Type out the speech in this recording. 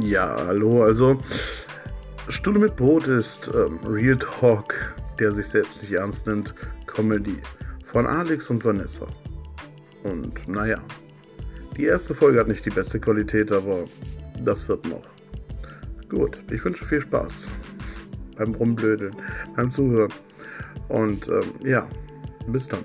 Ja, hallo, also Stunde mit Brot ist ähm, Real Talk, der sich selbst nicht ernst nimmt, Comedy von Alex und Vanessa. Und naja, die erste Folge hat nicht die beste Qualität, aber das wird noch. Gut, ich wünsche viel Spaß beim Rumblödeln, beim Zuhören. Und ähm, ja, bis dann.